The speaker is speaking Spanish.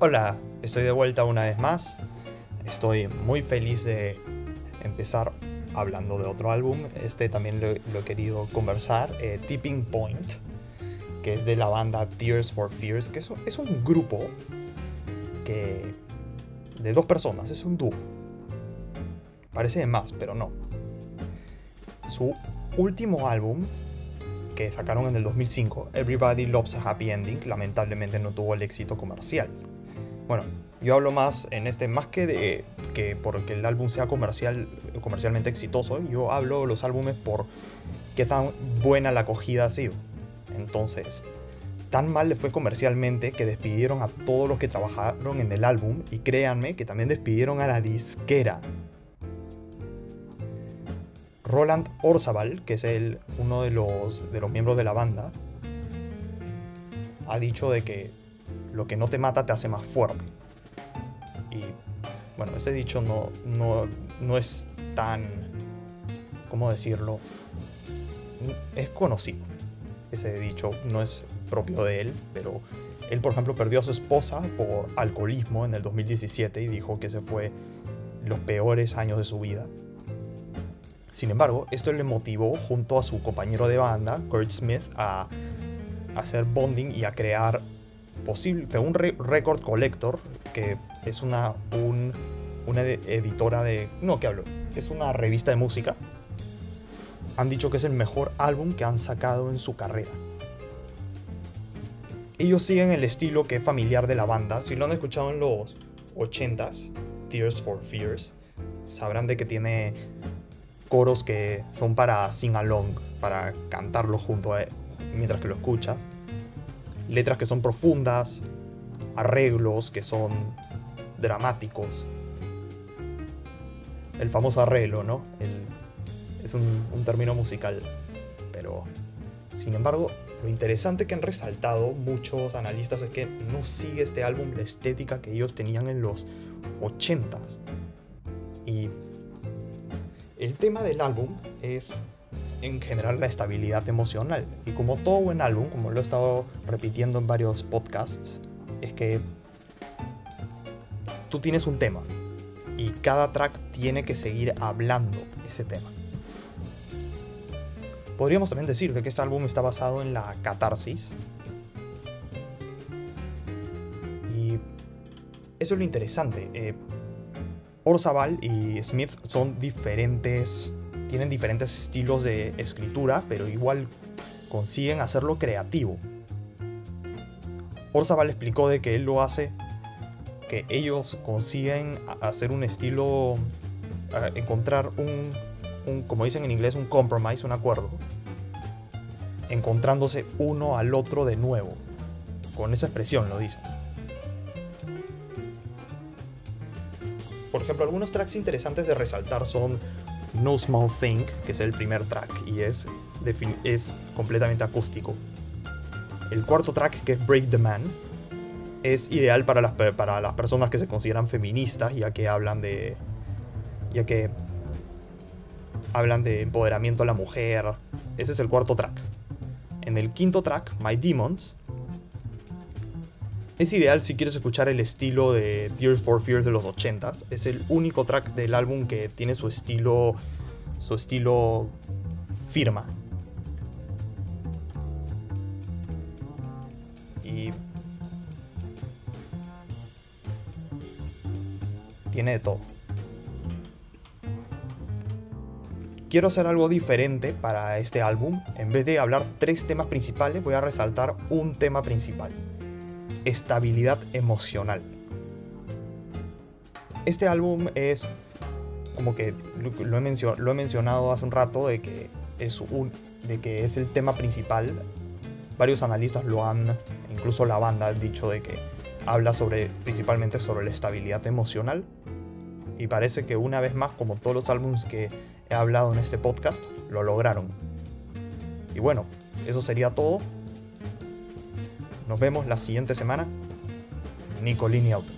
Hola, estoy de vuelta una vez más. Estoy muy feliz de empezar hablando de otro álbum. Este también lo, he querido conversar. Eh, Tipping Point, que es de la banda Tears for Fears, que es, un grupo que de dos personas, es un dúo. Parece de más, pero no. Su último álbum que sacaron en el 2005, Everybody Loves a Happy Ending, lamentablemente no tuvo el éxito comercial. Bueno, yo hablo más en este, más que de que porque el álbum sea comercial, comercialmente exitoso, yo hablo de los álbumes por qué tan buena la acogida ha sido. Entonces, tan mal le fue comercialmente que despidieron a todos los que trabajaron en el álbum y créanme que también despidieron a la disquera. Roland Orzabal, que es el, uno de los, de los miembros de la banda, ha dicho de que lo que no te mata te hace más fuerte. Y bueno, este dicho no, no, no es tan, ¿cómo decirlo? Es conocido. Ese dicho no es propio de él, pero él, por ejemplo, perdió a su esposa por alcoholismo en el 2017 y dijo que ese fue los peores años de su vida. Sin embargo, esto le motivó junto a su compañero de banda, Kurt Smith, a hacer bonding y a crear posible, un Record Collector, que es una, una editora de... No, ¿qué hablo? Es una revista de música. Han dicho que es el mejor álbum que han sacado en su carrera. Ellos siguen el estilo que es familiar de la banda. Si lo han escuchado en los 80s, Tears for Fears, sabrán de que tiene coros que son para sing along, para cantarlo junto a, mientras que lo escuchas. Letras que son profundas, arreglos que son dramáticos. El famoso arreglo, ¿no? es un, un término musical. Pero, sin embargo, lo interesante que han resaltado muchos analistas es que no sigue este álbum la estética que ellos tenían en los 80s. Y el tema del álbum es en general la estabilidad emocional. Y como todo buen álbum, como lo he estado repitiendo en varios podcasts, es que tú tienes un tema y cada track tiene que seguir hablando ese tema. Podríamos también decir que este álbum está basado en la catarsis. Y eso es lo interesante. Eh, Orzabal y Smith son diferentes, tienen diferentes estilos de escritura, pero igual consiguen hacerlo creativo. Orzabal explicó de que él lo hace, que ellos consiguen hacer un estilo, encontrar un, un, como dicen en inglés, un compromise, un acuerdo, encontrándose uno al otro de nuevo. Con esa expresión lo dicen. Por ejemplo, algunos tracks interesantes de resaltar son No Small Thing, que es el primer track y es, es completamente acústico. El cuarto track, que es Break the Man, es ideal para las, para las personas que se consideran feministas, ya que hablan de. ya que hablan de empoderamiento a la mujer. Ese es el cuarto track. En el quinto track, My Demons, es ideal si quieres escuchar el estilo de Tears for Fears de los 80s. Es el único track del álbum que tiene su estilo. su estilo firma. Y. tiene de todo. Quiero hacer algo diferente para este álbum. En vez de hablar tres temas principales, voy a resaltar un tema principal estabilidad emocional. Este álbum es como que lo he, mencionado hace un rato de que, es un, de que es el tema principal. Varios analistas lo han, incluso la banda, dicho de que habla sobre, principalmente sobre la estabilidad emocional. Y parece que una vez más, como todos los álbumes que he hablado en este podcast, lo lograron. Y bueno, eso sería todo. Nos vemos la siguiente semana. Nicolini Auto.